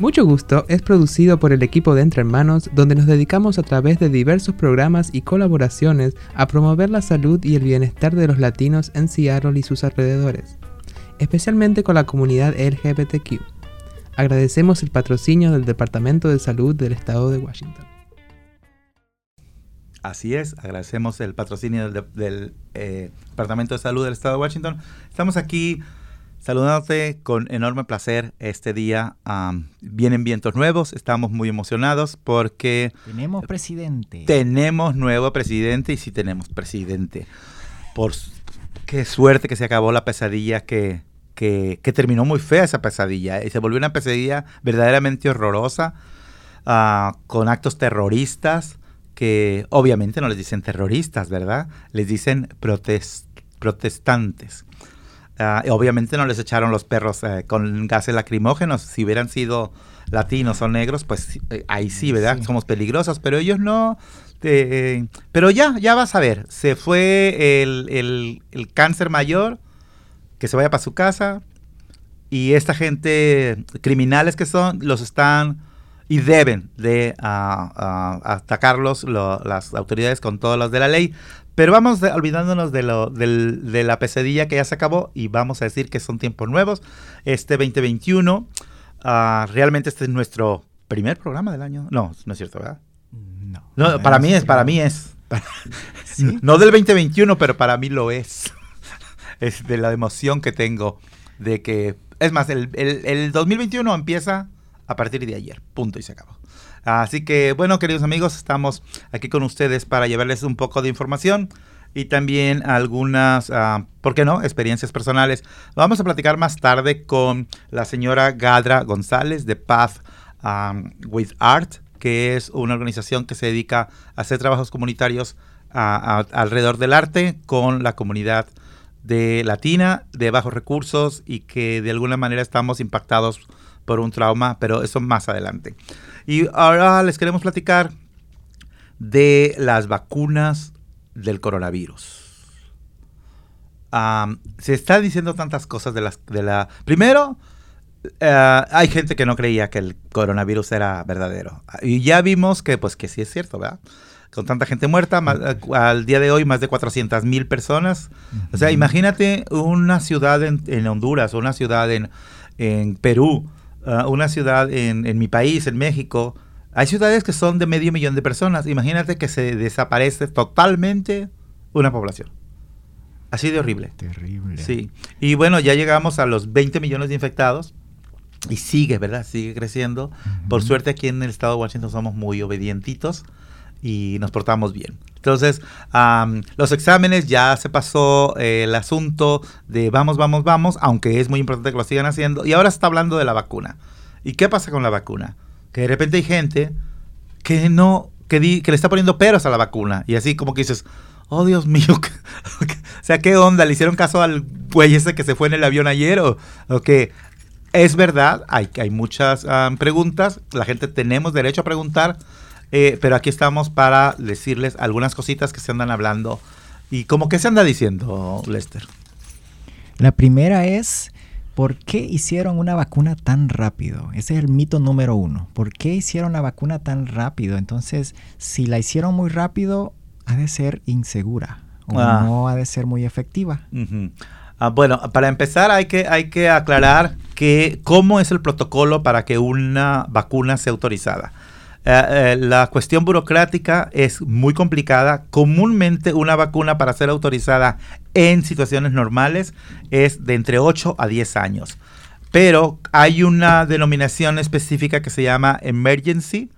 Mucho Gusto es producido por el equipo de Entre Hermanos, donde nos dedicamos a través de diversos programas y colaboraciones a promover la salud y el bienestar de los latinos en Seattle y sus alrededores, especialmente con la comunidad LGBTQ. Agradecemos el patrocinio del Departamento de Salud del Estado de Washington. Así es, agradecemos el patrocinio del, eh, Departamento de Salud del Estado de Washington. Estamos aquí saludándote con enorme placer este día. vienen vientos nuevos, estamos muy emocionados porque... Tenemos presidente. Tenemos nuevo presidente y sí tenemos presidente. Por qué suerte que se acabó la pesadilla que, que, terminó muy fea esa pesadilla y se volvió una pesadilla verdaderamente horrorosa ah, con actos terroristas que obviamente no les dicen terroristas, ¿verdad? Les dicen protestantes. Ah, obviamente no les echaron los perros eh, con gases lacrimógenos. Si hubieran sido latinos o negros, pues eh, ahí sí, ¿verdad? Somos peligrosos, pero ellos no. Eh, pero ya, ya vas a ver. Se fue el, cáncer mayor, que se vaya para su casa. Y esta gente, criminales que son, los están y deben de atacarlos las autoridades con todos los de la ley. Pero vamos olvidándonos de, lo, de la pesadilla que ya se acabó y vamos a decir que son tiempos nuevos. Este 2021, ah, realmente este es nuestro primer programa del año. No, no es cierto, ¿verdad? No. para mí es, para mí es. No del 2021, pero para mí lo es. es de la emoción que tengo de que... Es más, el, el, el 2021 empieza a partir de ayer. Punto y se acabó. Así que, bueno, queridos amigos, estamos aquí con ustedes para llevarles un poco de información y también algunas, uh, ¿por qué no?, experiencias personales. Vamos a platicar más tarde con la señora Gadra González de Path with Art, que es una organización que se dedica a hacer trabajos comunitarios alrededor del arte con la comunidad de latina de bajos recursos y que de alguna manera estamos impactados por un trauma, pero eso más adelante. Y ahora les queremos platicar de las vacunas del coronavirus. se está diciendo tantas cosas de las de la. Primero, eh, hay gente que no creía que el coronavirus era verdadero. Y ya vimos que, pues, que sí es cierto, ¿verdad? Con tanta gente muerta, al día de hoy más de 400 mil personas. O sea, imagínate una ciudad en, Honduras o una ciudad en, en Perú Ah, una ciudad en, mi país, en México, hay ciudades que son de medio millón de personas. Imagínate que se desaparece totalmente una población. Así de horrible. Terrible. Sí. Y bueno, ya llegamos a los 20 millones de infectados. Y sigue, ¿verdad? Sigue creciendo. Por suerte aquí en el estado de Washington somos muy obedientitos y nos portamos bien. Entonces, los exámenes ya se pasó eh, el asunto de vamos, vamos, vamos, aunque es muy importante que lo sigan haciendo. Y ahora se está hablando de la vacuna. ¿Y qué pasa con la vacuna? Que de repente hay gente que no, que, que le está poniendo peros a la vacuna. Y así como que dices, oh Dios mío, o sea, ¿qué onda? ¿Le hicieron caso al güey ese que se fue en el avión ayer? ¿O, o que es verdad? Hay, hay muchas preguntas, la gente tenemos derecho a preguntar eh, pero aquí estamos para decirles algunas cositas que se andan hablando. ¿Y cómo que se anda diciendo, Lester? La primera es, ¿por qué hicieron una vacuna tan rápido? Ese es el mito número uno. ¿Por qué hicieron la vacuna tan rápido? Entonces, si la hicieron muy rápido, ha de ser insegura o ah. no ha de ser muy efectiva. Ah, bueno, para empezar hay que, hay que aclarar que cómo es el protocolo para que una vacuna sea autorizada. Eh, eh, la cuestión burocrática es muy complicada. Comúnmente una vacuna para ser autorizada en situaciones normales es de entre 8 a 10 años. Pero hay una denominación específica que se llama emergency,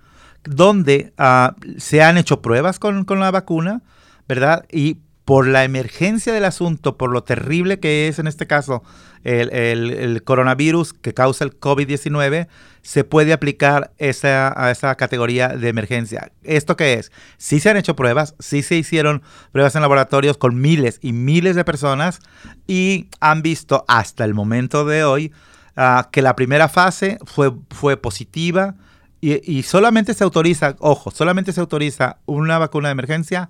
donde ah, se han hecho pruebas con, con la vacuna, ¿verdad? Y por la emergencia del asunto, por lo terrible que es en este caso el, coronavirus que causa el COVID-19, se puede aplicar esa, a esa categoría de emergencia. ¿Esto qué es? Sí se han hecho pruebas, sí se hicieron pruebas en laboratorios con miles y miles de personas y han visto hasta el momento de hoy ah, que la primera fase fue, fue positiva y, y solamente se autoriza, ojo, solamente se autoriza una vacuna de emergencia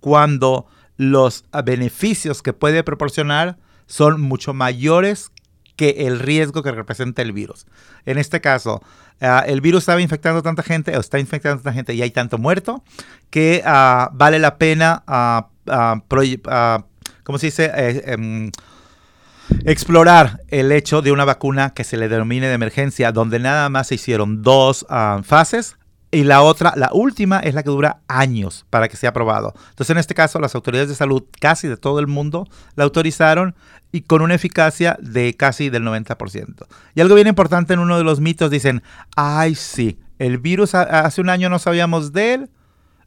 cuando los beneficios que puede proporcionar son mucho mayores que el riesgo que representa el virus. En este caso, ah, el virus estaba infectando a tanta gente, o está infectando a tanta gente y hay tanto muerto, que ah, vale la pena, ¿cómo se dice? Eh, em, explorar el hecho de una vacuna que se le denomine de emergencia, donde nada más se hicieron dos fases, y la otra, la última, es la que dura años para que sea aprobado. Entonces, en este caso, las autoridades de salud casi de todo el mundo la autorizaron y con una eficacia de casi del 90%. Y algo bien importante en uno de los mitos dicen, ay sí, el virus hace un año no sabíamos de él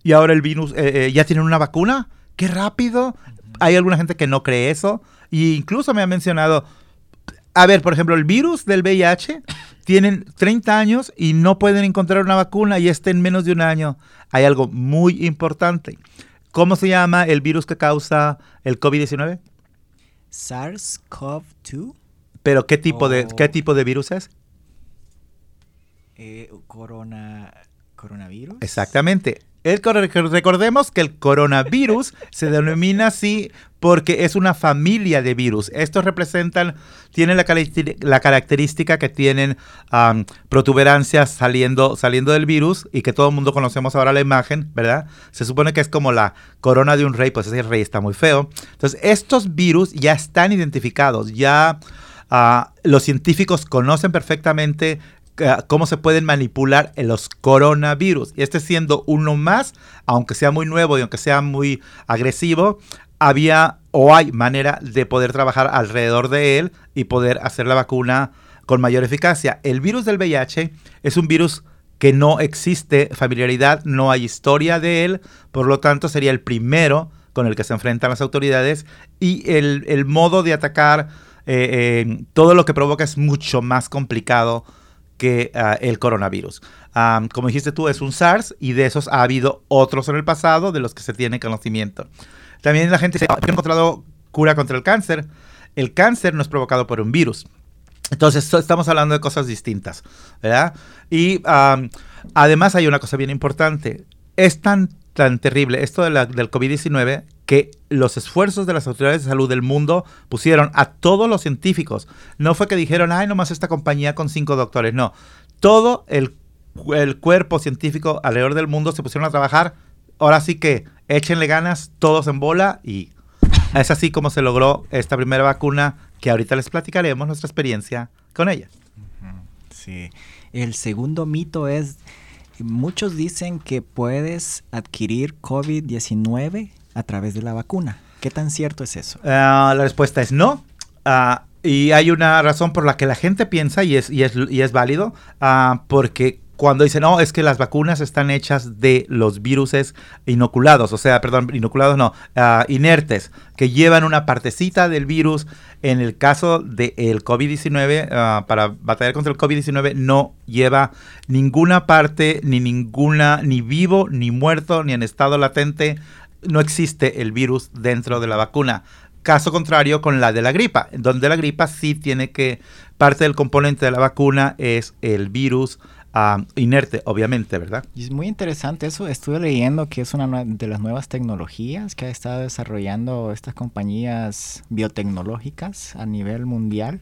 y ahora el virus eh, eh, ya tiene una vacuna. ¡Qué rápido! Hay alguna gente que no cree eso. Y incluso me ha mencionado, a ver, por ejemplo, el virus del VIH tienen 30 años y no pueden encontrar una vacuna y está en menos de un año. Hay algo muy importante. ¿Cómo se llama el virus que causa el COVID-19? SARS-CoV-2. ¿Pero qué tipo, de, qué tipo de virus es? Eh, corona, coronavirus. Exactamente. El, recordemos que el coronavirus se denomina así porque es una familia de virus. Estos representan, tienen la, característica que tienen protuberancias saliendo, saliendo del virus y que todo el mundo conocemos ahora la imagen, ¿verdad? Se supone que es como la corona de un rey, pues ese rey está muy feo. Entonces, estos virus ya están identificados, ya... Ah, los científicos conocen perfectamente cómo se pueden manipular los coronavirus. Y este siendo uno más, aunque sea muy nuevo y aunque sea muy agresivo, había o hay manera de poder trabajar alrededor de él y poder hacer la vacuna con mayor eficacia. El virus del VIH es un virus que no existe familiaridad, no hay historia de él, por lo tanto sería el primero con el que se enfrentan las autoridades y el, modo de atacar eh, eh, todo lo que provoca es mucho más complicado que ah, el coronavirus. como dijiste tú, es un SARS y de esos ha habido otros en el pasado de los que se tiene conocimiento. También la gente se ha encontrado cura contra el cáncer. El cáncer no es provocado por un virus. Entonces, estamos hablando de cosas distintas, ¿verdad? Y además hay una cosa bien importante. Es tan, tan terrible esto de del COVID-19 que los esfuerzos de las autoridades de salud del mundo pusieron a todos los científicos. No fue que dijeron, ay, nomás esta compañía con cinco doctores. No, todo el, el cuerpo científico alrededor del mundo se pusieron a trabajar. Ahora sí que échenle ganas, todos en bola y es así como se logró esta primera vacuna que ahorita les platicaremos nuestra experiencia con ella. Sí. El segundo mito es, muchos dicen que puedes adquirir COVID-19 a través de la vacuna. ¿Qué tan cierto es eso? Ah, la respuesta es no. Ah, y hay una razón por la que la gente piensa, y es, y es, y es válido, uh, porque cuando dicen, no, es que las vacunas están hechas de los virus inoculados, o sea, perdón, inoculados no, inertes, que llevan una partecita del virus. En el caso del COVID-19, para batallar contra el COVID-19, no lleva ninguna parte, ni ninguna, ni vivo, ni muerto, ni en estado latente no existe el virus dentro de la vacuna. Caso contrario con la de la gripa, donde la gripa sí tiene que, parte del componente de la vacuna es el virus ah, inerte, obviamente, ¿verdad? Y es muy interesante eso, estuve leyendo que es una de las nuevas tecnologías que ha estado desarrollando estas compañías biotecnológicas a nivel mundial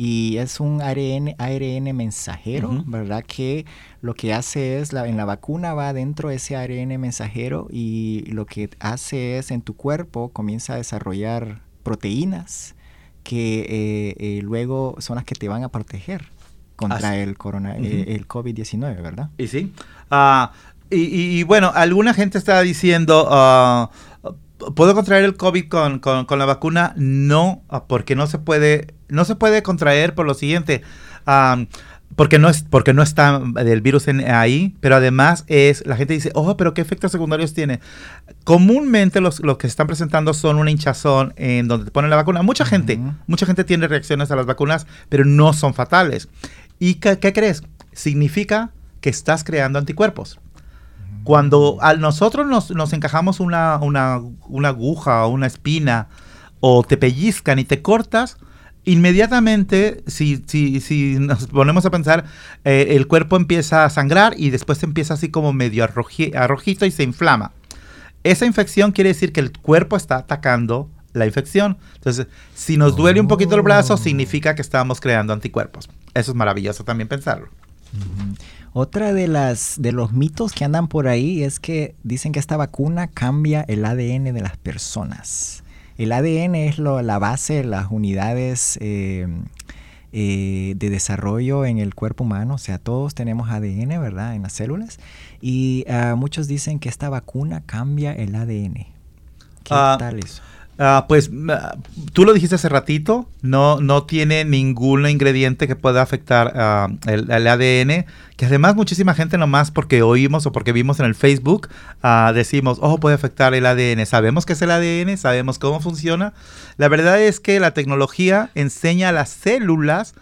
y es un ARN, ARN mensajero, ¿verdad? Que lo que hace es, la, en la vacuna va dentro ese ARN mensajero y lo que hace es en tu cuerpo comienza a desarrollar proteínas que eh, eh, luego son las que te van a proteger contra el, corona, eh, el COVID-19, ¿verdad? Y sí. Ah, y, bueno, alguna gente está diciendo, uh, ¿Puedo contraer el COVID con, con, la vacuna? No, ah, porque no se puede, no se puede contraer por lo siguiente. porque no es porque no está el virus en, ahí, pero además es la gente dice, "Oh, pero qué efectos secundarios tiene." Comúnmente los, los que se están presentando son una hinchazón en donde te ponen la vacuna. Mucha gente, mucha gente tiene reacciones a las vacunas, pero no son fatales. ¿Y qué, qué crees? Significa que estás creando anticuerpos. Cuando a nosotros nos, encajamos una, aguja o una espina o te pellizcan y te cortas, inmediatamente, si, si, si nos ponemos a pensar, eh, el cuerpo empieza a sangrar y después empieza así como medio arrojito y se inflama. Esa infección quiere decir que el cuerpo está atacando la infección. Entonces, si nos duele un poquito el brazo, significa que estamos creando anticuerpos. Eso es maravilloso también pensarlo. Otra de las de los mitos que andan por ahí es que dicen que esta vacuna cambia el ADN de las personas. El ADN es lo, la base, las unidades eh, eh, de desarrollo en el cuerpo humano. O sea, todos tenemos ADN, ¿verdad? En las células. Y ah, muchos dicen que esta vacuna cambia el ADN. ¿Qué Ah, tal eso? Ah, pues ah, tú lo dijiste hace ratito, no, no tiene ningún ingrediente que pueda afectar ah, el, ADN, que además muchísima gente nomás porque oímos o porque vimos en el Facebook, decimos, oh, puede afectar el ADN. Sabemos que es el ADN, sabemos cómo funciona. La verdad es que la tecnología enseña a las células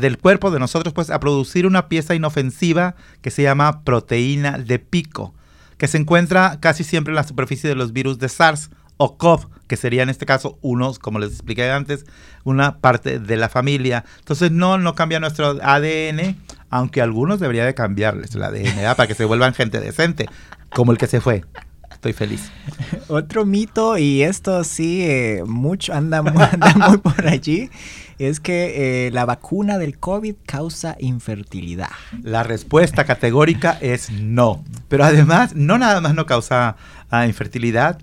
del cuerpo de nosotros pues, a producir una pieza inofensiva que se llama proteína de pico que se encuentra casi siempre en la superficie de los virus de SARS o CoV, que sería en este caso unos, como les expliqué antes, una parte de la familia. Entonces no, no cambia nuestro ADN, aunque algunos debería de cambiarles el ADN, ¿verdad? para que se vuelvan gente decente, como el que se fue. Estoy feliz. Otro mito, y esto sí, eh, mucho anda, anda muy por allí, es que eh, la vacuna del COVID causa infertilidad. La respuesta categórica es no. Pero además, no nada más no causa ah, infertilidad.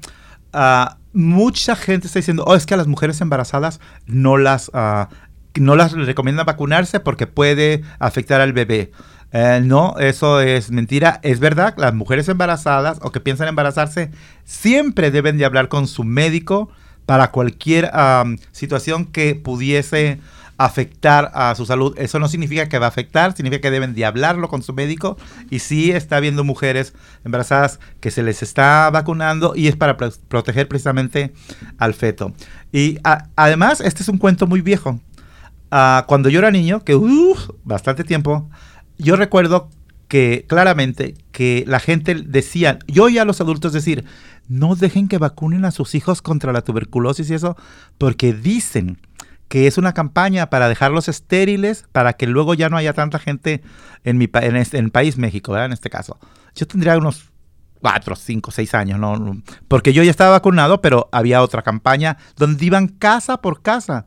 Ah, mucha gente está diciendo, oh, es que a las mujeres embarazadas no las, ah, no las recomiendan vacunarse porque puede afectar al bebé. Eh, no, eso es mentira. Es verdad, las mujeres embarazadas o que piensan embarazarse siempre deben de hablar con su médico para cualquier situación que pudiese afectar a su salud. Eso no significa que va a afectar, significa que deben de hablarlo con su médico. Y sí está habiendo mujeres embarazadas que se les está vacunando y es para pro- proteger precisamente al feto. Y además, este es un cuento muy viejo. Ah, cuando yo era niño, que uf, bastante tiempo, yo recuerdo que claramente que la gente decía, yo oía a los adultos decir, no dejen que vacunen a sus hijos contra la tuberculosis y eso, porque dicen que es una campaña para dejarlos estériles, para que luego ya no haya tanta gente en mi en, este- en el país México, ¿verdad? En este caso. Yo tendría unos cuatro, cinco, seis años, ¿no? no, Porque yo ya estaba vacunado, pero había otra campaña donde iban casa por casa.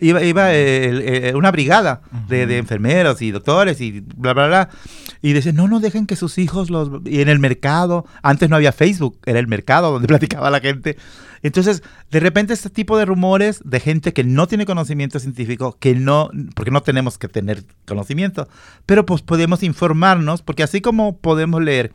Iba, iba el- el- una brigada de, de enfermeros y doctores y bla, bla, bla. Y decían, no, no dejen que sus hijos los... Y en el mercado, antes no había Facebook, era el mercado donde platicaba la gente. Entonces, de repente este tipo de rumores de gente que no tiene conocimiento científico, que no, porque no tenemos que tener conocimiento, pero pues podemos informarnos, porque así como podemos leer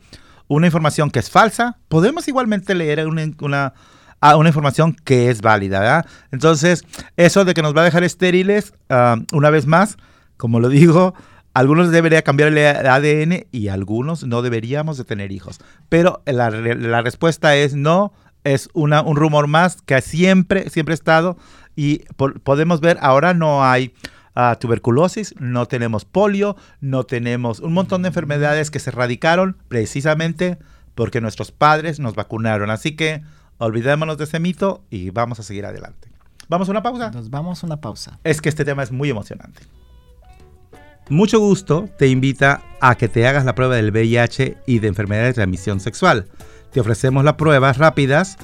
una información que es falsa, podemos igualmente leer una, una, a una información que es válida. Entonces, eso de que nos va a dejar estériles, ah, una vez más, como lo digo, algunos debería cambiar el ADN y algunos no deberíamos de tener hijos. Pero la, re- la respuesta es no, es una, un rumor más que siempre, siempre ha estado y podemos ver, ahora no hay ah, tuberculosis, no tenemos polio, no tenemos un montón de enfermedades que se erradicaron precisamente porque nuestros padres nos vacunaron. Así que olvidémonos de ese mito y vamos a seguir adelante. ¿Vamos a una pausa? Nos vamos a una pausa. Es que este tema es muy emocionante. Mucho gusto te invita a que te hagas la prueba del VIH y de enfermedades de transmisión sexual. Te ofrecemos las pruebas rápidas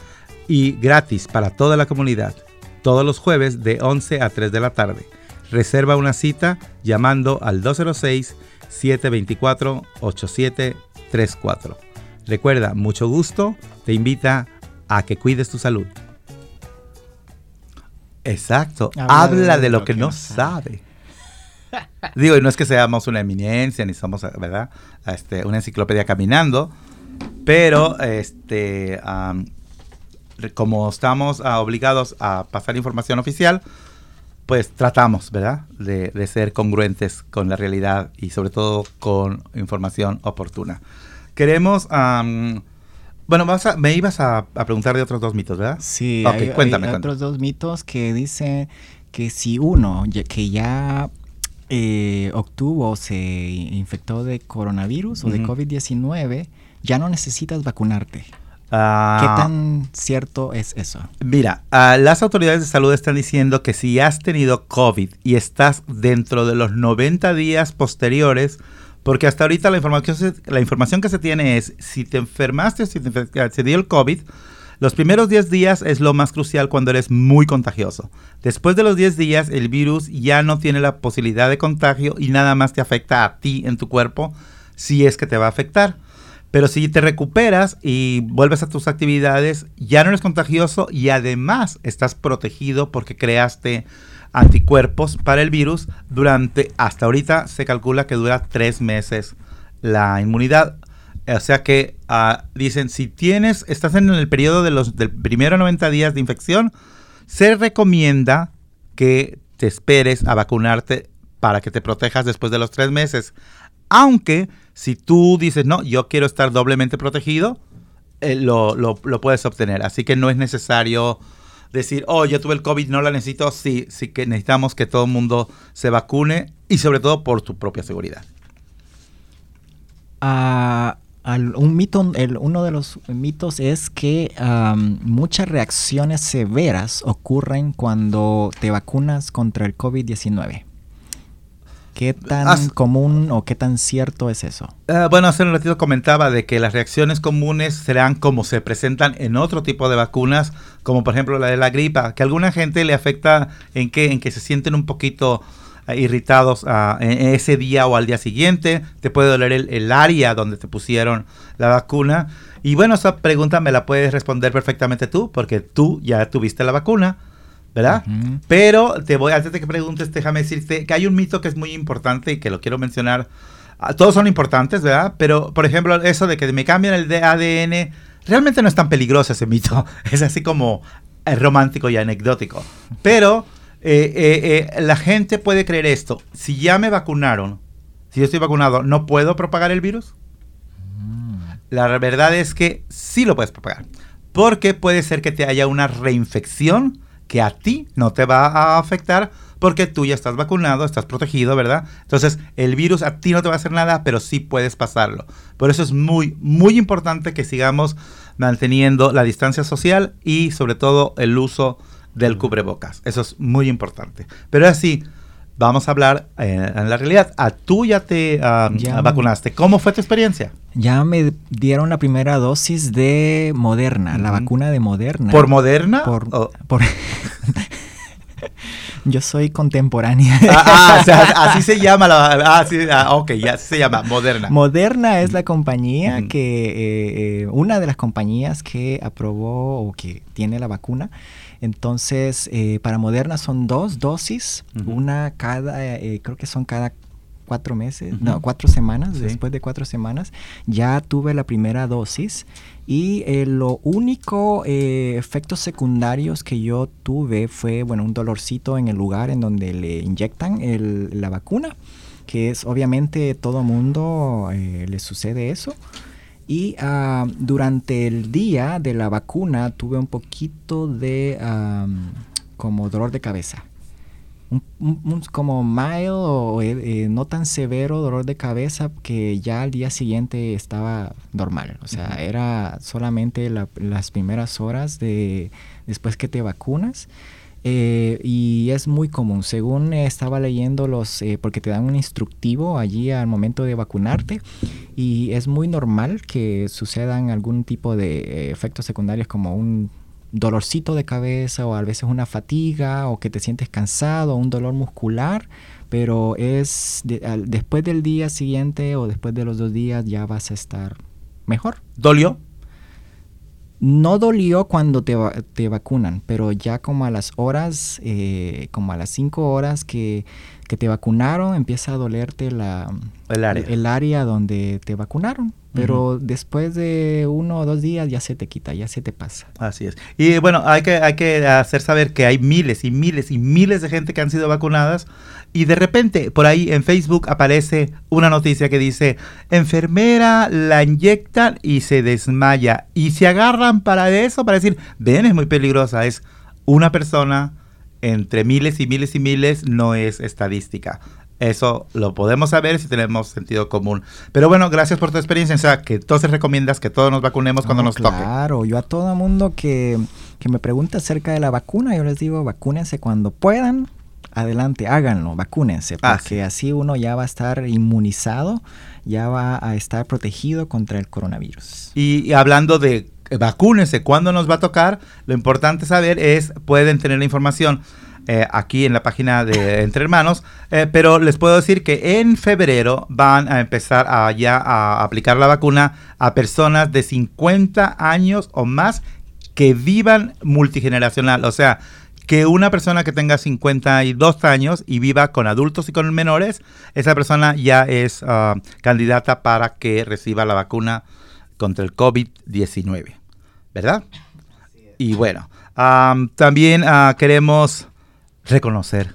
y gratis para toda la comunidad, todos los jueves de 11 a 3 de la tarde. Reserva una cita llamando al 206-724-8734. Recuerda, mucho gusto te invita a que cuides tu salud. Exacto, habla, de, lo que, no sabe. Digo, y no es que seamos una eminencia ni somos, ¿verdad? Este, una enciclopedia caminando, pero este, como estamos ah, obligados a pasar información oficial, pues tratamos, ¿verdad? De, de ser congruentes con la realidad y sobre todo con información oportuna. Queremos, bueno, vas a- me ibas a, a preguntar de otros dos mitos, ¿verdad? Sí, Ok, hay, hay cuéntame, cuéntame. otros dos mitos que dicen que si uno que ya eh, obtuvo o se infectó de coronavirus o de Ujú. COVID-19, ya no necesitas vacunarte. ¿Qué Ah, tan cierto es eso? Mira, ah, las autoridades de salud están diciendo que si has tenido COVID y estás dentro de los 90 días posteriores, porque hasta ahorita la información, que se tiene es si te enfermaste o si te, dio el COVID, Los primeros 10 días es lo más crucial cuando eres muy contagioso. Después de los 10 días, el virus ya no tiene la posibilidad de contagio y nada más te afecta a ti en tu cuerpo si es que te va a afectar. Pero si te recuperas y vuelves a tus actividades, ya no eres contagioso y además estás protegido porque creaste anticuerpos para el virus durante, hasta ahorita se calcula que dura tres meses la inmunidad. O sea que ah, dicen, si tienes, estás en el periodo de los del primero 90 días de infección, se recomienda que te esperes a vacunarte para que te protejas después de los tres meses. Aunque si tú dices, no, yo quiero estar doblemente protegido, eh, lo, lo, puedes obtener. Así que no es necesario decir, oh, yo tuve el COVID, no la necesito. Sí, sí que necesitamos que todo el mundo se vacune y sobre todo por tu propia seguridad. Uh, un mito, el, uno de los mitos es que muchas reacciones severas ocurren cuando te vacunas contra el COVID-19. ¿Qué tan común o qué tan cierto es eso? Eh, bueno, hace un ratito comentaba de que las reacciones comunes serán como se presentan en otro tipo de vacunas, como por ejemplo la de la gripa, que a alguna gente le afecta en que, en que se sienten un poquito eh, irritados uh, en ese día o al día siguiente, te puede doler el, el área donde te pusieron la vacuna. Y bueno, esa pregunta me la puedes responder perfectamente tú, porque tú ya tuviste la vacuna. ¿Verdad? Pero te voy, antes de que preguntes, déjame decirte que hay un mito que es muy importante y que lo quiero mencionar. Ah, todos son importantes, ¿verdad? Pero, por ejemplo, eso de que me cambian el ADN, realmente no es tan peligroso ese mito. Es así como eh, romántico y anecdótico. Pero eh, eh, la gente puede creer esto. Si ya me vacunaron, si yo estoy vacunado, ¿no puedo propagar el virus? Mm. La verdad es que sí lo puedes propagar. Porque puede ser que te haya una reinfección que a ti no te va a afectar porque tú ya estás vacunado, estás protegido, ¿verdad? Entonces, el virus a ti no te va a hacer nada, pero sí puedes pasarlo. Por eso es muy, muy importante que sigamos manteniendo la distancia social y sobre todo el uso del cubrebocas. Eso es muy importante. Pero así, vamos a hablar eh, en la realidad. ¿A tú ya te vacunaste? ¿Cómo fue tu experiencia? Ya me dieron la primera dosis de Moderna, la vacuna de Moderna. ¿Por Moderna? Por, Yo soy contemporánea. Ah, ah o sea, así se llama la. Ah, sí, ah, ok, ya se llama Moderna. Moderna es la compañía que. Eh, eh, una de las compañías que aprobó o que tiene la vacuna. Entonces, eh, para Moderna son dos dosis, una cada, creo que son cada cuatro meses, no, cuatro semanas, después de cuatro semanas, ya tuve la primera dosis. Y eh, lo único eh, efectos secundarios que yo tuve fue, bueno, un dolorcito en el lugar en donde le inyectan la vacuna, que es obviamente todo mundo eh, le sucede eso. Y ah, durante el día de la vacuna tuve un poquito de como dolor de cabeza un, como mild o eh, eh, no tan severo dolor de cabeza que ya al día siguiente estaba normal. O sea, era solamente las primeras horas de después que te vacunas. Eh, y es muy común. Según estaba leyendo los, porque te dan un instructivo allí al momento de vacunarte y es muy normal que sucedan algún tipo de efectos secundarios como un dolorcito de cabeza o a veces una fatiga o que te sientes cansado, un dolor muscular, pero es después del día siguiente o después de los dos días ya vas a estar mejor. ¿Dolió? No dolió cuando te, te vacunan, pero ya como a las horas, eh, como a las cinco horas que, que, te vacunaron, empieza a dolerte la, el, área. el área donde te vacunaron. Pero después de uno o dos días ya se te quita, ya se te pasa. Así es. Y bueno, hay que, hay que hacer saber que hay miles y miles y miles de gente que han sido vacunadas y de repente por ahí en Facebook aparece una noticia que dice, enfermera la inyectan y se desmaya. Y se agarran para eso, para decir, ven, es muy peligrosa. Es una persona entre miles y miles y miles, no es estadística. Eso lo podemos saber si tenemos sentido común. Pero bueno, gracias por tu experiencia. O sea, que entonces recomiendas que todos nos vacunemos cuando nos toque. Claro, yo a todo mundo que, que me pregunta acerca de la vacuna, yo les digo, vacúnense cuando puedan. Adelante, háganlo, vacúnense, ah, porque así uno ya va a estar inmunizado, ya va a estar protegido contra el coronavirus. Y, hablando de vacúnense. ¿Cuándo nos va a tocar? Lo importante saber es, pueden tener la información eh, aquí en la página de Entre Hermanos, eh, pero les puedo decir que en febrero van a empezar a ya a aplicar la vacuna a personas de 50 años o más que vivan multigeneracional, o sea, que una persona que tenga 52 años y viva con adultos y con menores, esa persona ya es ah, candidata para que reciba la vacuna contra el COVID-19, ¿verdad? Y bueno, también ah, queremos reconocer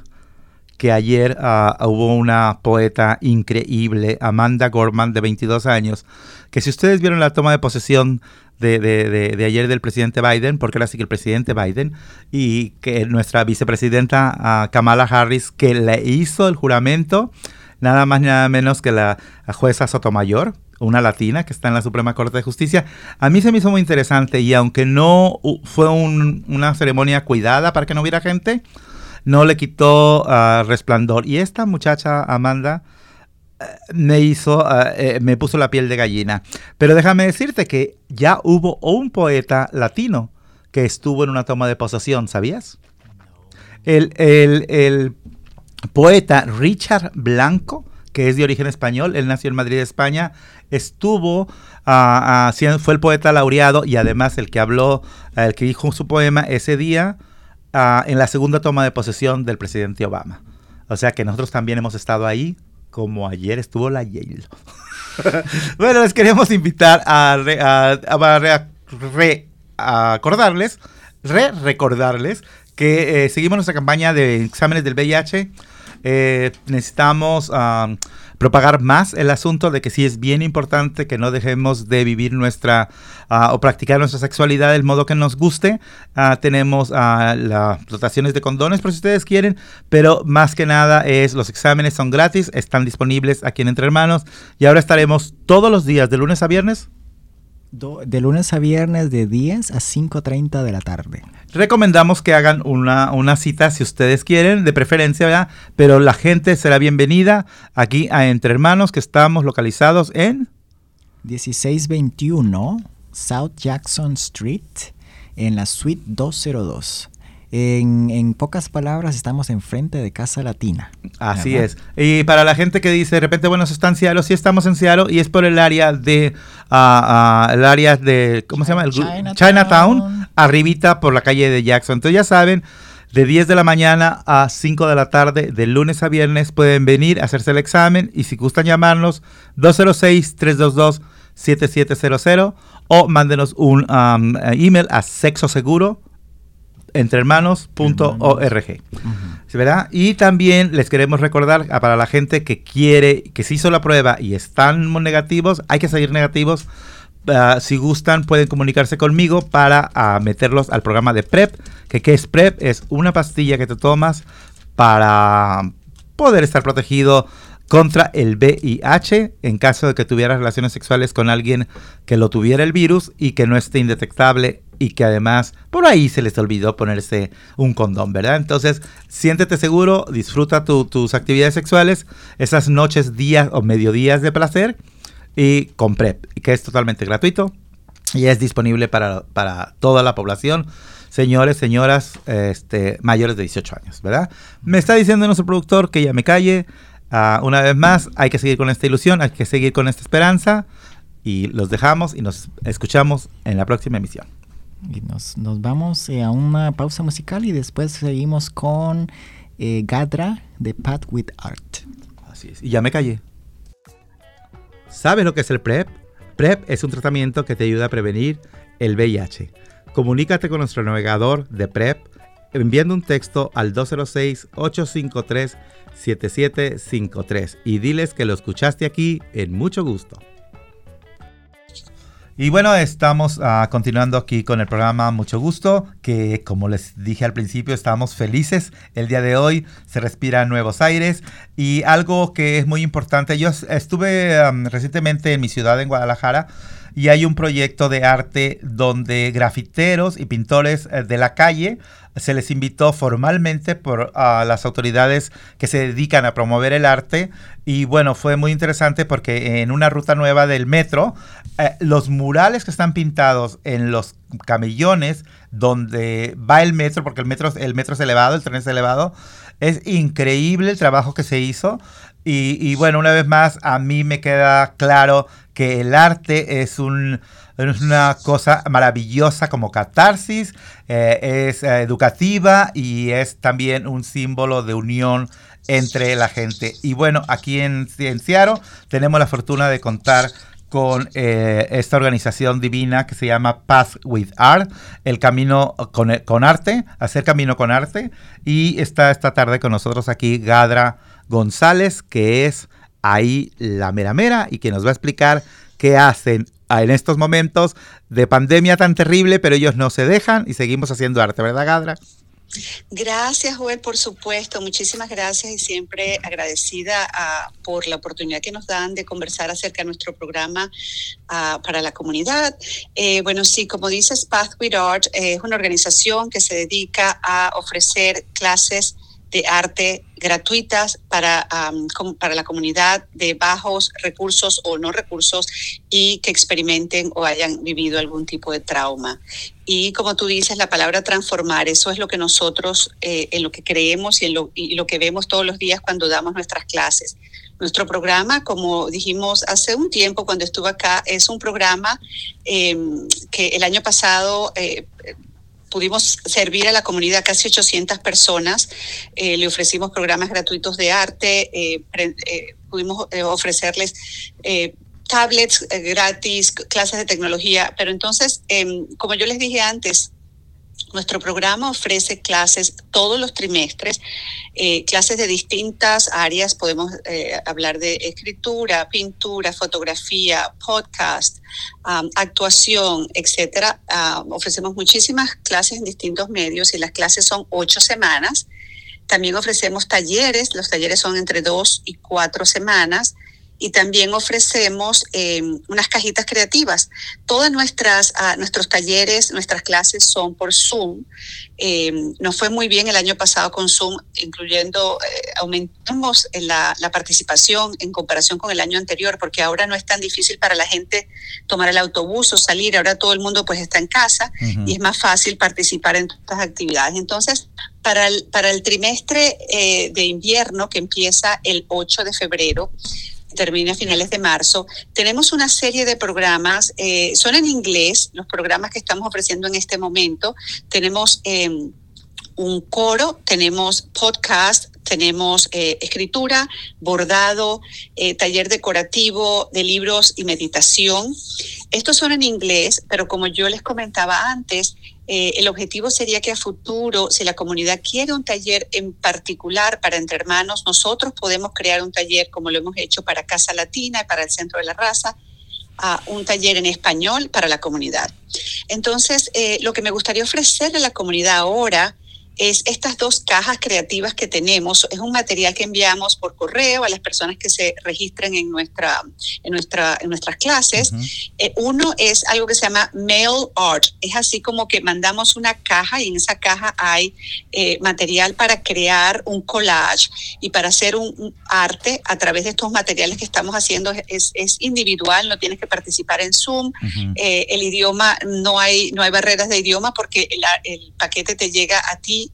que ayer ah, hubo una poeta increíble, Amanda Gorman, de 22 años, que si ustedes vieron la toma de posesión de, de, ayer del presidente Biden, porque era sí que el presidente Biden, y que nuestra vicepresidenta ah, Kamala Harris, que le hizo el juramento, nada más ni nada menos que la, jueza Sotomayor, una latina que está en la Suprema Corte de Justicia. A mí se me hizo muy interesante y aunque no fue una ceremonia cuidada para que no hubiera gente, no le quitó uh, resplandor. Y esta muchacha, Amanda, eh, me hizo, uh, eh, me puso la piel de gallina. Pero déjame decirte que ya hubo un poeta latino que estuvo en una toma de posesión, ¿sabías? El, el, poeta Richard Blanco, que es de origen español, él nació en Madrid, España, estuvo, uh, fue el poeta laureado y además el que habló, el que dijo su poema ese día en la segunda toma de posesión del presidente Obama. O sea que nosotros también hemos estado ahí, como ayer estuvo la Yale. bueno, les queremos invitar a, recordarles, re recordarles que eh, seguimos nuestra campaña de exámenes del VIH. Eh, necesitamos propagar más el asunto de que sí es bien importante que no dejemos de vivir nuestra ah, o practicar nuestra sexualidad del modo que nos guste. Ah, tenemos ah, las dotaciones de condones por si ustedes quieren, pero más que nada es los exámenes son gratis, están disponibles aquí en Entre Hermanos y ahora estaremos todos los días de lunes a viernes de lunes a viernes de 10 a 5.30 de la tarde. Recomendamos que hagan una, una, cita si ustedes quieren, de preferencia, ¿verdad? Pero la gente será bienvenida aquí a Entre Hermanos, que estamos localizados en... 1621 South Jackson Street, en la suite 202. En, pocas palabras, estamos enfrente de Casa Latina. Así es. Y para la gente que dice de repente, bueno, se está en Seattle, sí estamos en Seattle y es por el área de, uh, el área de, ¿cómo se llama? El, Chinatown. Chinatown, arribita por la calle de Jackson. Entonces ya saben, de 10 de la mañana a 5 de la tarde, de lunes a viernes, pueden venir a hacerse el examen y si gustan llamarnos, 206-322-7700 o mándenos un email a sexo seguro entrehermanos.org. ¿Verdad? Y también les queremos recordar para la gente que quiere, que se hizo la prueba y están negativos, hay que seguir negativos. Ah, si gustan, pueden comunicarse conmigo para ah, meterlos al programa de PrEP. Que ¿Qué es PrEP? Es una pastilla que te tomas para poder estar protegido contra el VIH en caso de que tuvieras relaciones sexuales con alguien que lo tuviera el virus y que no esté indetectable y que además por ahí se les olvidó ponerse un condón, ¿verdad? Entonces, siéntete seguro, disfruta tus actividades sexuales, esas noches, días o mediodías de placer y con PrEP, que es totalmente gratuito y es disponible para, toda la población. Señores, señoras, este, mayores de 18 años, ¿verdad? Me está diciendo nuestro productor que ya me calle. Ah, una vez más, hay que seguir con esta ilusión, hay que seguir con esta esperanza. Y los dejamos y nos escuchamos en la próxima emisión. Y nos, nos vamos eh, a una pausa musical y después seguimos con eh, Gadra de Path with Art. Así es. Y ya me callé. ¿Sabes lo que es el PrEP? PrEP es un tratamiento que te ayuda a prevenir el VIH. Comunícate con nuestro navegador de PrEP enviando un texto al 206-853-7753 y diles que lo escuchaste aquí en mucho gusto. Y bueno, estamos ah, continuando aquí con el programa Mucho Gusto, que como les dije al principio, estamos felices. El día de hoy se respira nuevos aires y algo que es muy importante, yo estuve recientemente en mi ciudad, en Guadalajara, y hay un proyecto de arte donde grafiteros y pintores eh, de la calle se les invitó formalmente por las autoridades que se dedican a promover el arte y bueno, fue muy interesante porque en una ruta nueva del metro, eh, los murales que están pintados en los camellones donde va el metro, porque el metro, el metro es elevado, el tren es elevado, es increíble el trabajo que se hizo. Y, bueno, una vez más, a mí me queda claro que el arte es un, es una cosa maravillosa como catarsis, eh, es eh, educativa y es también un símbolo de unión entre la gente. Y bueno, aquí en, en tenemos la fortuna de contar con eh, esta organización divina que se llama Path with Art, el camino con, arte, hacer camino con arte. Y está esta tarde con nosotros aquí Gadra González, que es ahí la mera mera y que nos va a explicar qué hacen en estos momentos de pandemia tan terrible, pero ellos no se dejan y seguimos haciendo arte, ¿verdad Gadra? Gracias, Joel, por supuesto. Muchísimas gracias y siempre agradecida ah, por la oportunidad que nos dan de conversar acerca de nuestro programa ah, para la comunidad. Eh, bueno, sí, como dices, Path with Art es una organización que se dedica a ofrecer clases de arte gratuitas para, para la comunidad de bajos recursos o no recursos y que experimenten o hayan vivido algún tipo de trauma. Y como tú dices, la palabra transformar, eso es lo que nosotros, eh, en lo que creemos y, en lo, y lo que vemos todos los días cuando damos nuestras clases. Nuestro programa, como dijimos hace un tiempo cuando estuve acá, es un programa em, que el año pasado eh, pudimos servir a la comunidad casi 800 personas, eh, le ofrecimos programas gratuitos de arte, eh, eh, pudimos ofrecerles tablets gratis, clases de tecnología, pero entonces, em, como yo les dije antes, nuestro programa ofrece clases todos los trimestres, eh, clases de distintas áreas. Podemos eh, hablar de escritura, pintura, fotografía, podcast, actuación, etcétera. ofrecemos muchísimas clases en distintos medios y las clases son ocho semanas. También ofrecemos talleres. Los talleres son entre dos y cuatro semanas y también ofrecemos eh, unas cajitas creativas. Todas nuestras ah, nuestros talleres, nuestras clases son por Zoom. Eh, nos fue muy bien el año pasado con Zoom, incluyendo eh, aumentamos la, la, participación en comparación con el año anterior, porque ahora no es tan difícil para la gente tomar el autobús o salir. Ahora todo el mundo pues está en casa y es más fácil participar en estas actividades. Entonces, para el, para el trimestre de invierno que empieza el 8 de febrero, termina a finales de marzo. Tenemos una serie de programas, eh, son en inglés los programas que estamos ofreciendo en este momento. Tenemos em, un coro, tenemos podcast, tenemos eh, escritura, bordado, eh, taller decorativo de libros y meditación. Estos son en inglés, pero como yo les comentaba antes, eh, el objetivo sería que a futuro, si la comunidad quiere un taller en particular para entre hermanos, nosotros podemos crear un taller como lo hemos hecho para Casa Latina y para el Centro de la Raza, un taller en español para la comunidad. Entonces, eh, lo que me gustaría ofrecerle a la comunidad ahora es estas dos cajas creativas que tenemos. Es un material que enviamos por correo a las personas que se registren en, nuestra, en, nuestra, en nuestras clases. Eh, uno es algo que se llama Mail Art. Es así como que mandamos una caja y en esa caja hay eh, material para crear un collage y para hacer un, arte a través de estos materiales que estamos haciendo. Es, es individual, no tienes que participar en Zoom. Eh, el idioma, no hay, no hay barreras de idioma porque el paquete te llega a ti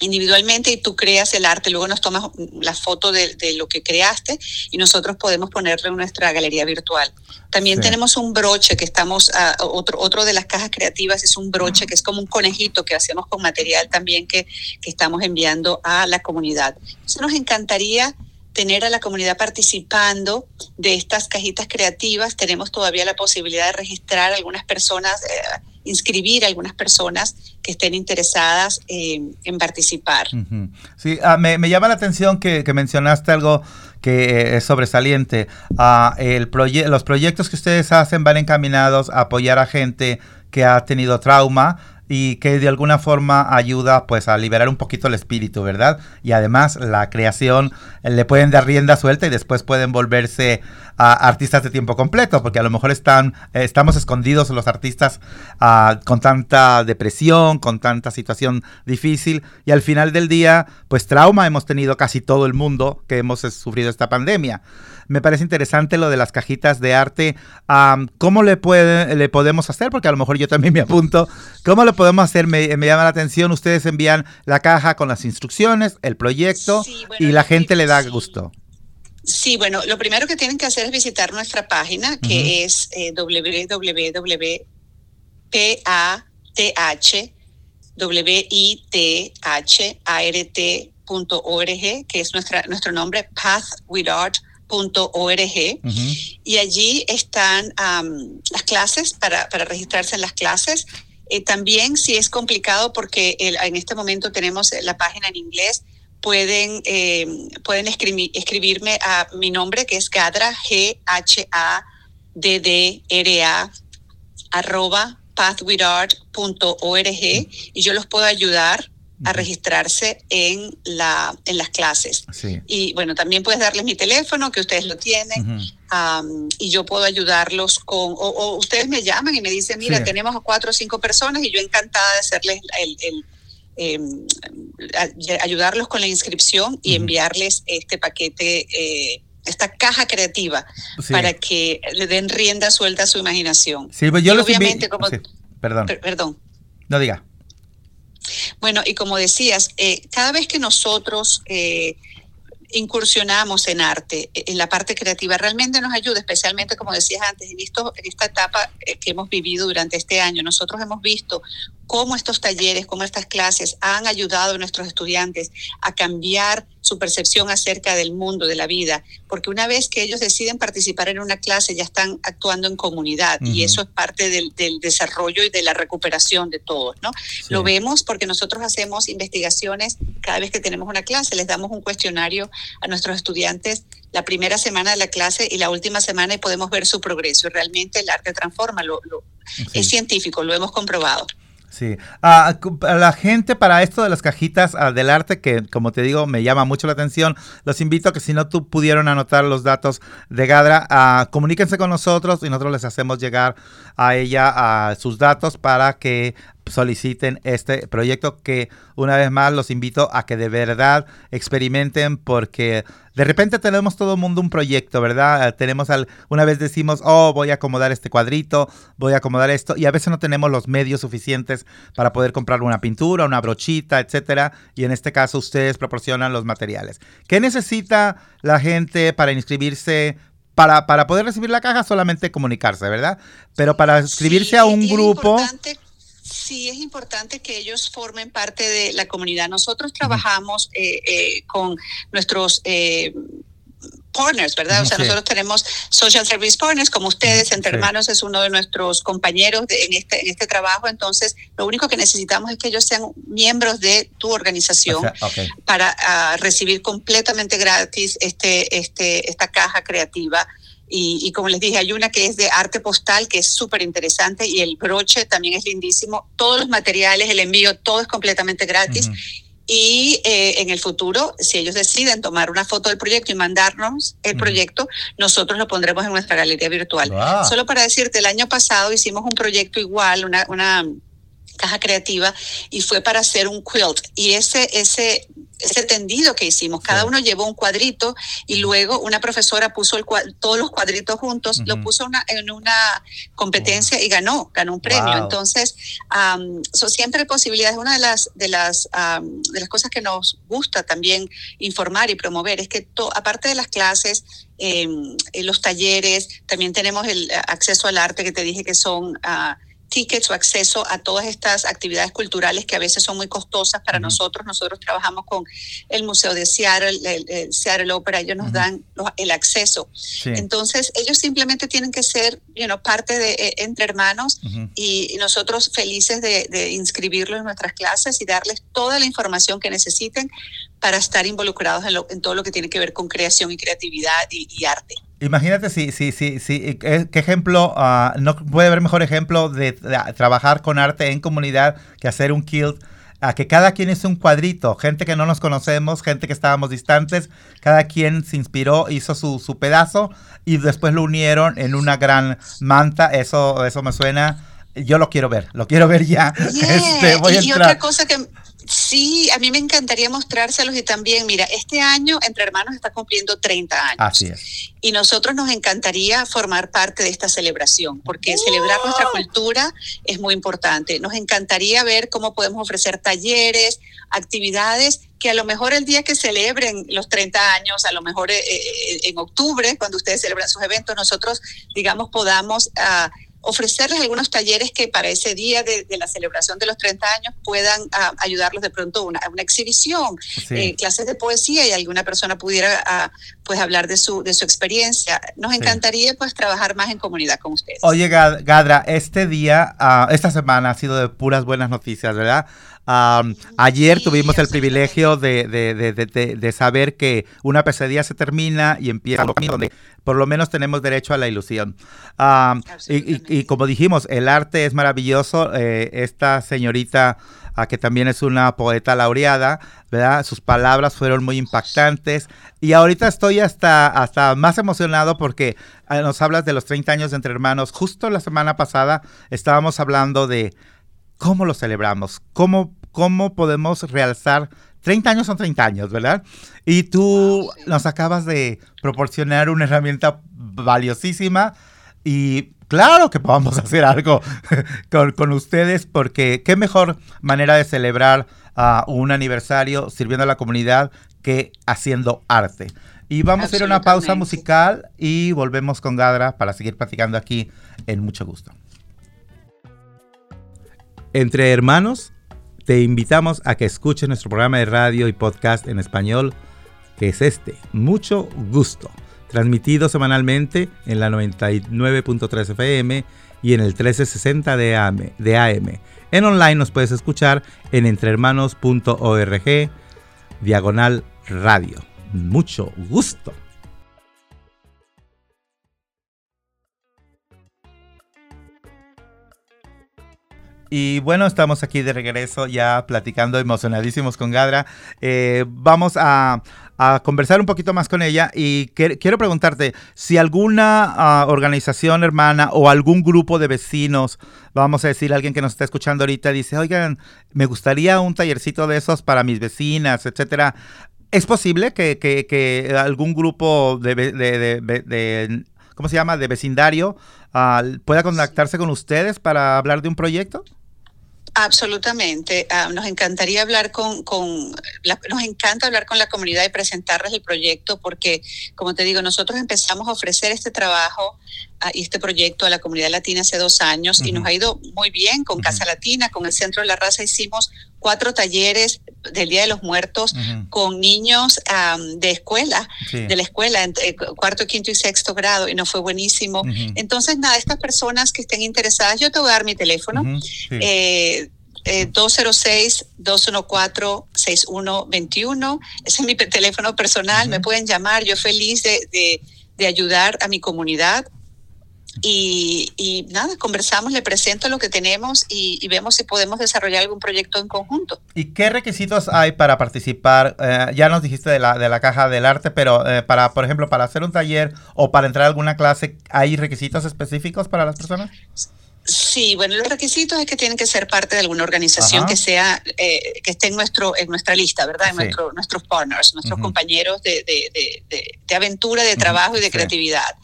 individualmente y tú creas el arte, luego nos tomas la foto de, lo que creaste y nosotros podemos ponerlo en nuestra galería virtual. También tenemos un broche que estamos, otro, otro de las cajas creativas es un broche que es como un conejito que hacemos con material también que, que estamos enviando a la comunidad. Entonces nos encantaría tener a la comunidad participando de estas cajitas creativas. Tenemos todavía la posibilidad de registrar algunas personas. Eh, inscribir a algunas personas que estén interesadas en participar. Sí, ah, me, llama la atención que, mencionaste algo que es sobresaliente. Ah, los proyectos que ustedes hacen van encaminados a apoyar a gente que ha tenido trauma y que de alguna forma ayuda pues a liberar un poquito el espíritu, ¿verdad? Y además la creación eh, le pueden dar rienda suelta y después pueden volverse artistas de tiempo completo, porque a lo mejor están, eh, estamos escondidos los artistas ah, con tanta depresión, con tanta situación difícil, y al final del día, pues trauma hemos tenido casi todo el mundo que hemos sufrido esta pandemia. Me parece interesante lo de las cajitas de arte. ¿Cómo le, puede, le podemos hacer? Porque a lo mejor yo también me apunto. ¿Cómo le podemos hacer? Me, llama la atención. Ustedes envían la caja con las instrucciones, el proyecto, y la gente le da gusto. Sí, bueno, lo primero que tienen que hacer es visitar nuestra página, que es eh, www.path.withart.org, que es nuestra, nuestro nombre, .org y allí están las clases para, para, registrarse en las clases. Eh, también si es complicado porque en este momento tenemos la página en inglés, pueden, eh, pueden escribirme a mi nombre que es Gadra, G-H-A-D-D-R-A, arroba pathwithart.org y yo los puedo ayudar a registrarse en, la, en las clases. Y bueno, también puedes darles mi teléfono, que ustedes lo tienen, y yo puedo ayudarlos con, o, ustedes me llaman y me dicen, mira, tenemos a cuatro o cinco personas y yo encantada de hacerles el... Em, ayudarlos con la inscripción y enviarles este paquete eh, esta caja creativa para que le den rienda suelta a su imaginación. Sí, pues yo obviamente como perdón. perdón. No diga. Bueno, y como decías, eh, cada vez que nosotros eh, incursionamos en arte, en la parte creativa, realmente nos ayuda, especialmente como decías antes, en, en esta etapa eh, que hemos vivido durante este año. Nosotros hemos visto cómo estos talleres, cómo estas clases han ayudado a nuestros estudiantes a cambiar su percepción acerca del mundo, de la vida, porque una vez que ellos deciden participar en una clase ya están actuando en comunidad y eso es parte del, desarrollo y de la recuperación de todos, ¿no? Lo vemos porque nosotros hacemos investigaciones cada vez que tenemos una clase, les damos un cuestionario a nuestros estudiantes la primera semana de la clase y la última semana y podemos ver su progreso y realmente el arte transforma, lo, es científico, lo hemos comprobado. Sí. a la gente para esto de las cajitas ah, del arte, que como te digo, me llama mucho la atención, los invito a que si no tú pudieron anotar los datos de Gadra, uh, comuníquense con nosotros y nosotros les hacemos llegar a ella a sus datos para que soliciten este proyecto que una vez más los invito a que de verdad experimenten porque de repente tenemos todo el mundo un proyecto, ¿verdad? Tenemos al, una vez decimos, oh, voy a acomodar este cuadrito, voy a acomodar esto, y a veces no tenemos los medios suficientes para poder comprar una pintura, una brochita, etcétera, y en este caso ustedes proporcionan los materiales. ¿Qué necesita la gente para inscribirse? Para, para poder recibir la caja solamente comunicarse, ¿verdad? Pero para inscribirse a un grupo... Sí, es importante que ellos formen parte de la comunidad. Nosotros trabajamos eh, eh, con nuestros eh, partners, ¿verdad? O sea, nosotros tenemos social service partners como ustedes, Entre Hermanos es uno de nuestros compañeros en, este, en este trabajo, entonces lo único que necesitamos es que ellos sean miembros de tu organización para ah, recibir completamente gratis este, este, esta caja creativa y, como les dije, hay una que es de arte postal, que es súper interesante, y el broche también es lindísimo. Todos los materiales, el envío, todo es completamente gratis. Y eh, en el futuro, si ellos deciden tomar una foto del proyecto y mandarnos el proyecto, nosotros lo pondremos en nuestra galería virtual. Solo para decirte, el año pasado hicimos un proyecto igual, una, una caja creativa, y fue para hacer un quilt. Y ese, ese ese tendido que hicimos. Cada uno llevó un cuadrito y luego una profesora puso el, todos los cuadritos juntos, lo puso en una competencia y ganó, ganó un premio. Entonces, son siempre posibilidades. Una de las, de, las, de las cosas que nos gusta también informar y promover es que aparte de las clases, em, los talleres, también tenemos el acceso al arte que te dije que son... Ah, tickets o acceso a todas estas actividades culturales que a veces son muy costosas para nosotros. Nosotros trabajamos con el Museo de Seattle, el, Seattle Opera, ellos nos dan el acceso. Entonces, ellos simplemente tienen que ser you parte de eh, entre hermanos y, nosotros felices de, inscribirlos en nuestras clases y darles toda la información que necesiten para estar involucrados en, todo lo que tiene que ver con creación y creatividad y arte. Imagínate si, si, si, si, qué ejemplo, uh, no puede haber mejor ejemplo de, trabajar con arte en comunidad que hacer un kilt a que cada quien es un cuadrito, gente que no nos conocemos, gente que estábamos distantes, cada quien se inspiró, hizo su, su pedazo y después lo unieron en una gran manta, eso, eso me suena yo lo quiero ver, lo quiero ver ya. Este, voy y, a entrar. otra cosa que sí, a mí me encantaría mostrárselos y también, mira, este año Entre Hermanos está cumpliendo 30 años. Así es. Y nosotros nos encantaría formar parte de esta celebración, porque celebrar nuestra cultura es muy importante. Nos encantaría ver cómo podemos ofrecer talleres, actividades que a lo mejor el día que celebren los 30 años, a lo mejor eh, eh, en octubre, cuando ustedes celebran sus eventos, nosotros, digamos, podamos... Uh, ofrecerles algunos talleres que para ese día de, la celebración de los 30 años puedan ah, ayudarlos de pronto a una, una, exhibición, eh, clases de poesía y alguna persona pudiera ah, pues hablar de su, de su experiencia. Nos encantaría pues trabajar más en comunidad con ustedes. Oye Gadra, este día, uh, esta semana ha sido de puras buenas noticias, ¿verdad? Ayer tuvimos el privilegio de, de, de, de, saber que una pesadilla se termina y empieza lo donde por lo menos tenemos derecho a la ilusión. y, como dijimos, el arte es maravilloso. Eh, esta señorita que también es una poeta laureada, ¿verdad? Sus palabras fueron muy impactantes y ahorita estoy hasta, hasta más emocionado porque ah, nos hablas de los 30 años de Entre Hermanos. Justo la semana pasada estábamos hablando de cómo lo celebramos, cómo, cómo podemos realzar 30 años son 30 años, ¿verdad? Y tú nos acabas de proporcionar una herramienta valiosísima y claro que podamos hacer algo con, ustedes porque qué mejor manera de celebrar uh, un aniversario sirviendo a la comunidad que haciendo arte. Y vamos a ir a una pausa musical y volvemos con Gadra para seguir platicando aquí en mucho gusto. Entre hermanos te invitamos a que escuches nuestro programa de radio y podcast en español, que es este, Mucho Gusto, transmitido semanalmente en la 99.3 FM y en el 1360 de AM, de AM. En online nos puedes escuchar en entrehermanos.org, diagonal radio. Mucho gusto. Y bueno, estamos aquí de regreso ya platicando emocionadísimos con Gadra. Eh, vamos a, conversar un poquito más con ella y quiero preguntarte si alguna ah, organización hermana o algún grupo de vecinos, vamos a decir alguien que nos está escuchando ahorita, dice, oigan, me gustaría un tallercito de esos para mis vecinas, etcétera. ¿Es posible que, algún grupo de, de, ¿cómo se llama?, de vecindario ah, pueda contactarse con ustedes para hablar de un proyecto? Absolutamente. Ah, nos encantaría hablar con, con nos encanta hablar con la comunidad y presentarles el proyecto porque, como te digo, nosotros empezamos a ofrecer este trabajo y este proyecto a la comunidad latina hace dos años y nos ha ido muy bien con Casa Latina, con el Centro de la Raza. Hicimos cuatro talleres del Día de los Muertos con niños de escuela, de la escuela, eh, cuarto, quinto y sexto grado, y nos fue buenísimo. Entonces, nada, estas personas que estén interesadas, yo te voy a dar mi teléfono. 206-214-6121. Eh, Ese es mi teléfono personal, me pueden llamar, yo feliz de, de ayudar a mi comunidad y, nada, conversamos, le presento lo que tenemos y, vemos si podemos desarrollar algún proyecto en conjunto. ¿Y qué requisitos hay para participar? Eh, ya nos dijiste de la, de la caja del arte, pero eh, para, por ejemplo, para hacer un taller o para entrar a alguna clase, ¿hay requisitos específicos para las personas? Sí, bueno, los requisitos es que tienen que ser parte de alguna organización que sea eh, que esté en nuestro en nuestra lista, ¿verdad? En nuestro, nuestros partners, nuestros compañeros de, de, de, aventura, de trabajo y de creatividad.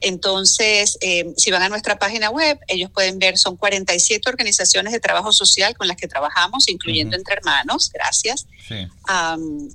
Entonces, eh, si van a nuestra página web, ellos pueden ver, son 47 organizaciones de trabajo social con las que trabajamos, incluyendo Entre Hermanos, gracias.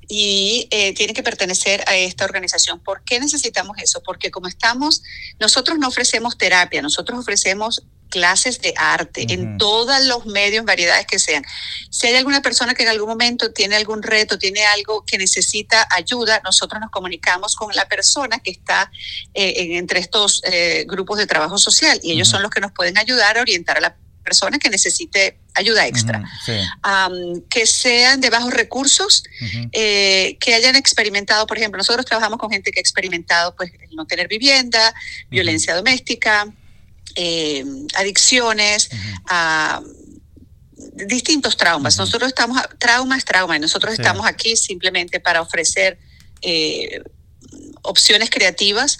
y eh, tienen que pertenecer a esta organización. ¿Por qué necesitamos eso? Porque como estamos, nosotros no ofrecemos terapia, nosotros ofrecemos clases de arte en todos los medios, variedades que sean. Si hay alguna persona que en algún momento tiene algún reto, tiene algo que necesita ayuda, nosotros nos comunicamos con la persona que está eh, entre estos eh, grupos de trabajo social y ellos son los que nos pueden ayudar a orientar a la persona que necesite ayuda extra. que sean de bajos recursos, eh, que hayan experimentado, por ejemplo, nosotros trabajamos con gente que ha experimentado pues, no tener vivienda, violencia doméstica, eh, adicciones, a distintos traumas. Nosotros estamos, trauma es trauma, y nosotros estamos aquí simplemente para ofrecer eh, opciones creativas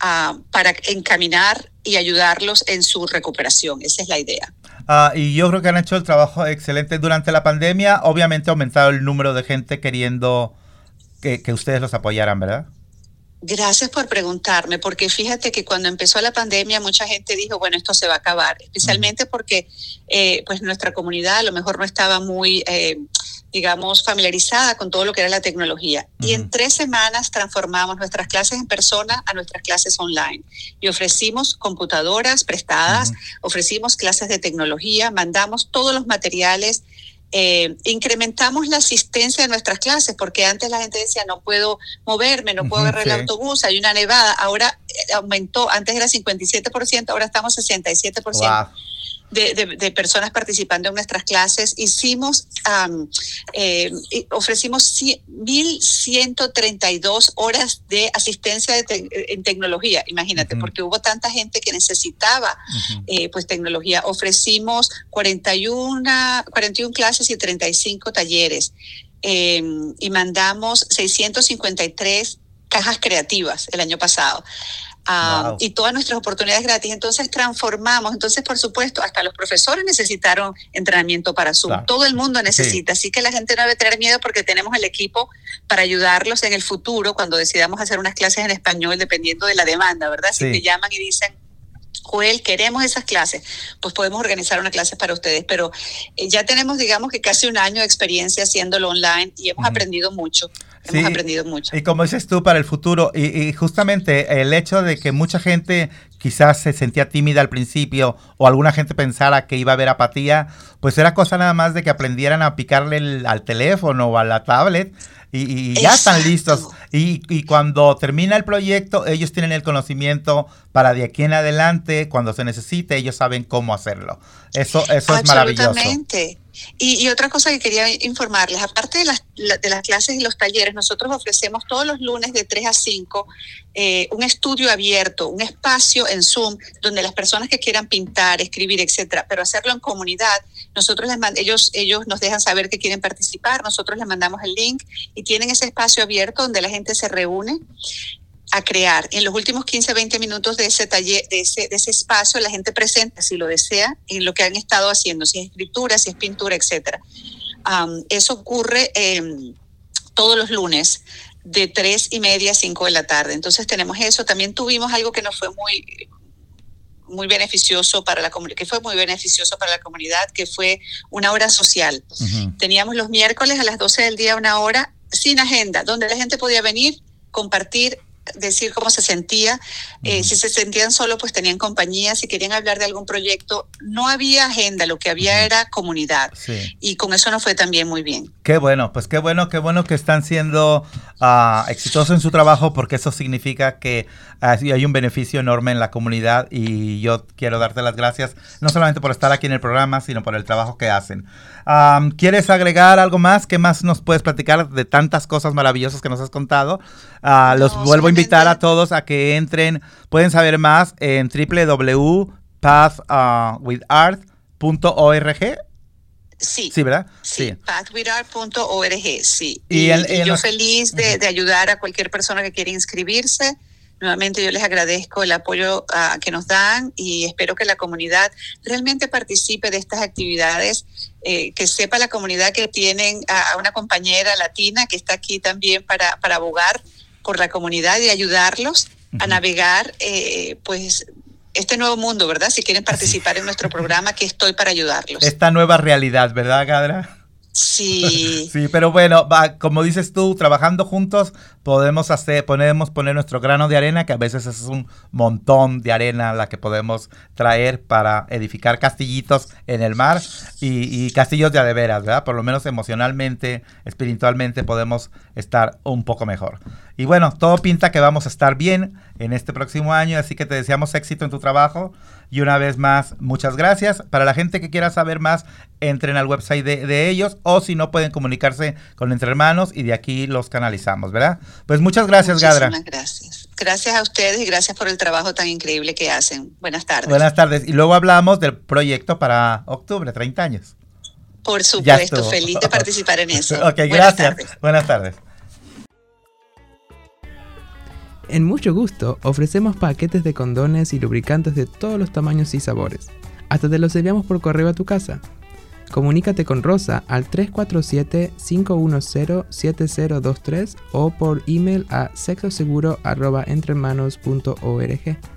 ah, para encaminar y ayudarlos en su recuperación. Esa es la idea. Ah, y yo creo que han hecho el trabajo excelente durante la pandemia. Obviamente ha aumentado el número de gente queriendo que, que ustedes los apoyaran, ¿verdad? Gracias por preguntarme, porque fíjate que cuando empezó la pandemia mucha gente dijo, bueno, esto se va a acabar, especialmente porque eh, pues nuestra comunidad a lo mejor no estaba muy, eh, digamos, familiarizada con todo lo que era la tecnología. Y en tres semanas transformamos nuestras clases en persona a nuestras clases online. Y ofrecimos computadoras prestadas, ofrecimos clases de tecnología, mandamos todos los materiales eh, incrementamos la asistencia de nuestras clases, porque antes la gente decía, no puedo moverme, no puedo agarrar el autobús, hay una nevada, ahora eh, aumentó, antes era 57%, ahora estamos 67% de, personas participando en nuestras clases. Hicimos, eh, ofrecimos 1.132 horas de asistencia en tecnología, imagínate, porque hubo tanta gente que necesitaba eh, pues tecnología. Ofrecimos 41, 41 clases y 35 talleres. Em, y mandamos 653 cajas creativas el año pasado y todas nuestras oportunidades gratis. Entonces transformamos. Entonces, por supuesto, hasta los profesores necesitaron entrenamiento para Zoom. Todo el mundo necesita. Así que la gente no debe tener miedo porque tenemos el equipo para ayudarlos en el futuro cuando decidamos hacer unas clases en español, dependiendo de la demanda, ¿verdad? Si te llaman y dicen, Joel, queremos esas clases, pues podemos organizar una clase para ustedes. Pero eh, ya tenemos, digamos que casi un año de experiencia haciéndolo online y hemos aprendido mucho. Hemos aprendido mucho. Y como dices tú, para el futuro, y, justamente el hecho de que mucha gente quizás se sentía tímida al principio o alguna gente pensara que iba a haber apatía, pues era cosa nada más de que aprendieran a picarle al teléfono o a la tablet y, ya están listos. Y, y, cuando termina el proyecto, ellos tienen el conocimiento para de aquí en adelante, cuando se necesite, ellos saben cómo hacerlo. Eso, eso es maravilloso. Absolutamente. Y, otra cosa que quería informarles, aparte de las, de las clases y los talleres, nosotros ofrecemos todos los lunes de 3 a 5 eh, un estudio abierto, un espacio en Zoom donde las personas que quieran pintar, escribir, etcétera, pero hacerlo en comunidad, nosotros les ellos, ellos nos dejan saber que quieren participar, nosotros les mandamos el link y tienen ese espacio abierto donde la gente se reúne a crear. En los últimos 15, 20 minutos de ese taller, de ese, de ese espacio, la gente presenta, si lo desea, en lo que han estado haciendo, si es escritura, si es pintura, etcétera. eso ocurre em, todos los lunes de tres y media a 5 de la tarde. Entonces tenemos eso. También tuvimos algo que nos fue muy muy beneficioso para la que fue muy beneficioso para la comunidad, que fue una hora social. Teníamos los miércoles a las 12 del día una hora sin agenda, donde la gente podía venir, compartir decir cómo se sentía. Eh, si se sentían solo, pues tenían compañía. Si querían hablar de algún proyecto, no había agenda, lo que había era comunidad. Y con eso nos fue también muy bien. Qué bueno, pues qué bueno, qué bueno que están siendo uh, exitosos en su trabajo porque eso significa que hay un beneficio enorme en la comunidad y yo quiero darte las gracias, no solamente por estar aquí en el programa, sino por el trabajo que hacen. ¿Quieres agregar algo más? ¿Qué más nos puedes platicar de tantas cosas maravillosas que nos has contado? Uh, los vuelvo a invitar a todos a que entren, pueden saber más en www.pathwithart.org. Sí. Sí, ¿verdad? Sí, pathwithart.org, sí. Y, yo feliz de, de, ayudar a cualquier persona que quiera inscribirse. Nuevamente yo les agradezco el apoyo ah, que nos dan y espero que la comunidad realmente participe de estas actividades, eh, que sepa la comunidad que tienen a, una compañera latina que está aquí también para, para abogar por la comunidad y ayudarlos a navegar eh, pues este nuevo mundo, ¿verdad? Si quieren participar en nuestro programa, que estoy para ayudarlos. Esta nueva realidad, ¿verdad, Gadra? Sí. sí, pero bueno, va, como dices tú, trabajando juntos podemos hacer, podemos poner nuestro grano de arena, que a veces es un montón de arena la que podemos traer para edificar castillitos en el mar y, castillos de adeveras, ¿verdad? Por lo menos emocionalmente, espiritualmente podemos estar un poco mejor. Y bueno, todo pinta que vamos a estar bien en este próximo año, así que te deseamos éxito en tu trabajo. Y una vez más, muchas gracias. Para la gente que quiera saber más, entren al website de, ellos o si no pueden comunicarse con Entre Hermanos y de aquí los canalizamos, ¿verdad? Pues muchas gracias, Gadra. Muchas gracias. Gracias a ustedes y gracias por el trabajo tan increíble que hacen. Buenas tardes. Buenas tardes. Y luego hablamos del proyecto para octubre, 30 años. Por supuesto, feliz de participar en eso. ok, gracias. Buenas tardes. En mucho gusto ofrecemos paquetes de condones y lubricantes de todos los tamaños y sabores. Hasta te los enviamos por correo a tu casa. Comunícate con Rosa al 347-510-7023 o por email a sexoseguro.entremanos.org.